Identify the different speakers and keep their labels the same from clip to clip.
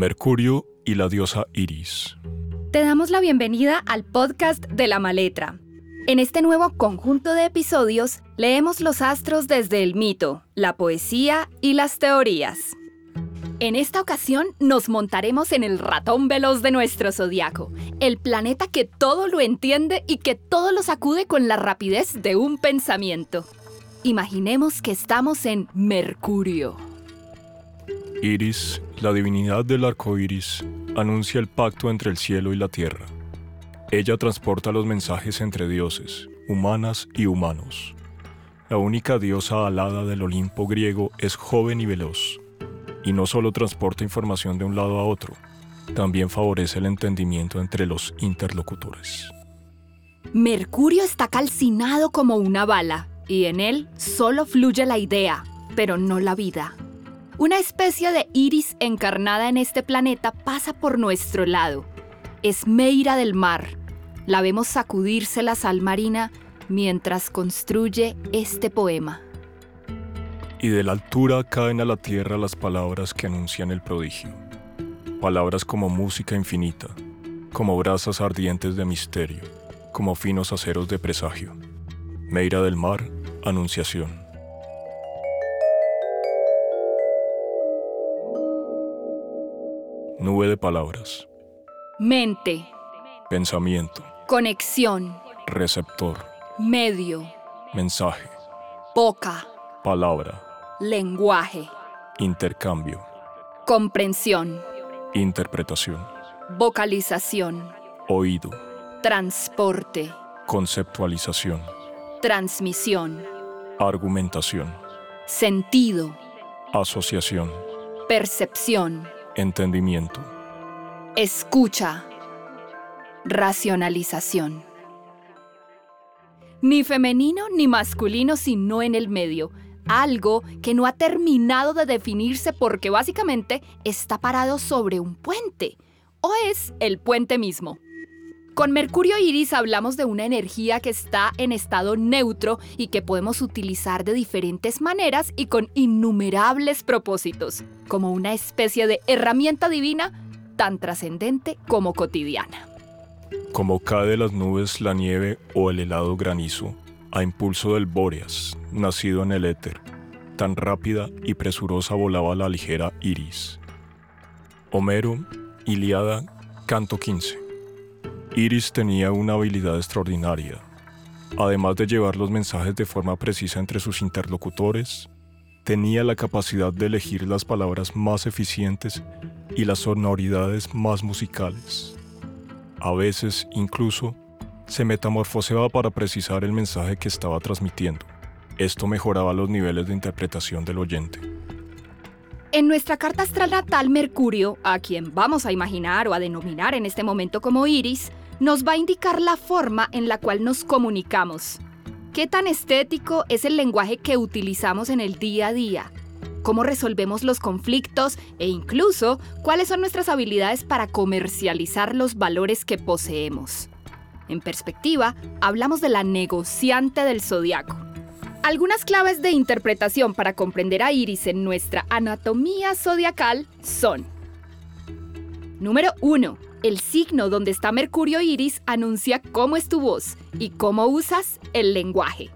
Speaker 1: Mercurio y la diosa Iris.
Speaker 2: Te damos la bienvenida al podcast de la Maletra. En este nuevo conjunto de episodios leemos los astros desde el mito, la poesía y las teorías. En esta ocasión nos montaremos en el ratón veloz de nuestro zodiaco, el planeta que todo lo entiende y que todo lo sacude con la rapidez de un pensamiento. Imaginemos que estamos en Mercurio.
Speaker 1: Iris, la divinidad del arco iris, anuncia el pacto entre el cielo y la tierra. Ella transporta los mensajes entre dioses, humanas y humanos. La única diosa alada del Olimpo griego es joven y veloz, y no solo transporta información de un lado a otro, también favorece el entendimiento entre los interlocutores.
Speaker 2: Mercurio está calcinado como una bala, y en él solo fluye la idea, pero no la vida. Una especie de iris encarnada en este planeta pasa por nuestro lado. Es Meira del mar. La vemos sacudirse la sal marina mientras construye este poema.
Speaker 1: Y de la altura caen a la tierra las palabras que anuncian el prodigio. Palabras como música infinita, como brasas ardientes de misterio, como finos aceros de presagio. Meira del mar, Anunciación. Nube de palabras.
Speaker 2: Mente.
Speaker 1: Pensamiento.
Speaker 2: Conexión.
Speaker 1: Receptor.
Speaker 2: Medio.
Speaker 1: Mensaje.
Speaker 2: Boca.
Speaker 1: Palabra.
Speaker 2: Lenguaje.
Speaker 1: Intercambio.
Speaker 2: Comprensión.
Speaker 1: Interpretación.
Speaker 2: Vocalización.
Speaker 1: Oído.
Speaker 2: Transporte.
Speaker 1: Conceptualización.
Speaker 2: Transmisión.
Speaker 1: Argumentación.
Speaker 2: Sentido.
Speaker 1: Asociación.
Speaker 2: Percepción.
Speaker 1: Entendimiento.
Speaker 2: Escucha. Racionalización. Ni femenino ni masculino, sino en el medio. Algo que no ha terminado de definirse porque básicamente está parado sobre un puente. O es el puente mismo. Con Mercurio Iris hablamos de una energía que está en estado neutro y que podemos utilizar de diferentes maneras y con innumerables propósitos, como una especie de herramienta divina tan trascendente como cotidiana.
Speaker 1: Como cae de las nubes la nieve o el helado granizo, a impulso del Bóreas, nacido en el éter, tan rápida y presurosa volaba la ligera Iris. Homero, Iliada, canto 15. Iris tenía una habilidad extraordinaria. Además de llevar los mensajes de forma precisa entre sus interlocutores, tenía la capacidad de elegir las palabras más eficientes y las sonoridades más musicales. A veces, incluso, se metamorfoseaba para precisar el mensaje que estaba transmitiendo. Esto mejoraba los niveles de interpretación del oyente.
Speaker 2: En nuestra carta astral natal, Mercurio, a quien vamos a imaginar o a denominar en este momento como Iris, nos va a indicar la forma en la cual nos comunicamos. ¿Qué tan estético es el lenguaje que utilizamos en el día a día? ¿Cómo resolvemos los conflictos e incluso cuáles son nuestras habilidades para comercializar los valores que poseemos? En perspectiva, hablamos de la negociante del zodiaco algunas claves de interpretación para comprender a Iris en nuestra anatomía zodiacal son: Número 1. El signo donde está Mercurio Iris anuncia cómo es tu voz y cómo usas el lenguaje.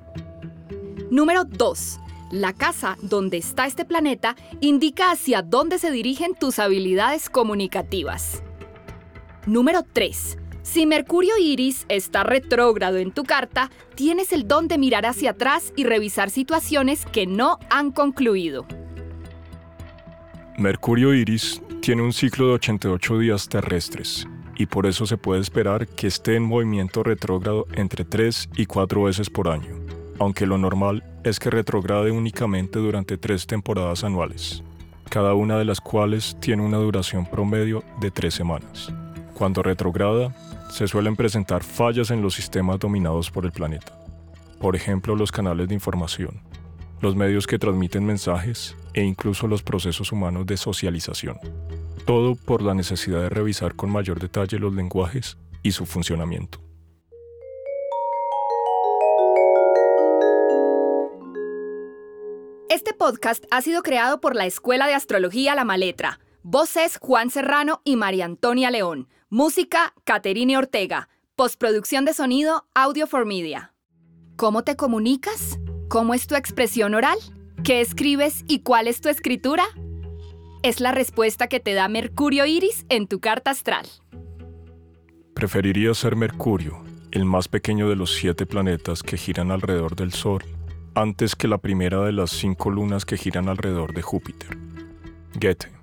Speaker 2: Número 2. La casa donde está este planeta indica hacia dónde se dirigen tus habilidades comunicativas. Número 3. Si Mercurio Iris está retrógrado en tu carta, tienes el don de mirar hacia atrás y revisar situaciones que no han concluido.
Speaker 1: Mercurio Iris tiene un ciclo de 88 días terrestres y por eso se puede esperar que esté en movimiento retrógrado entre 3 y 4 veces por año, aunque lo normal es que retrograde únicamente durante 3 temporadas anuales, cada una de las cuales tiene una duración promedio de 3 semanas. Cuando retrograda, se suelen presentar fallas en los sistemas dominados por el planeta. Por ejemplo, los canales de información, los medios que transmiten mensajes e incluso los procesos humanos de socialización. Todo por la necesidad de revisar con mayor detalle los lenguajes y su funcionamiento.
Speaker 2: Este podcast ha sido creado por la Escuela de Astrología La Maletra Voces Juan Serrano y María Antonia León. Música Caterine Ortega. Postproducción de sonido Audio for Media. ¿Cómo te comunicas? ¿Cómo es tu expresión oral? ¿Qué escribes y cuál es tu escritura? Es la respuesta que te da Mercurio Iris en tu carta astral.
Speaker 1: Preferiría ser Mercurio, el más pequeño de los siete planetas que giran alrededor del Sol, antes que la primera de las cinco lunas que giran alrededor de Júpiter. Goethe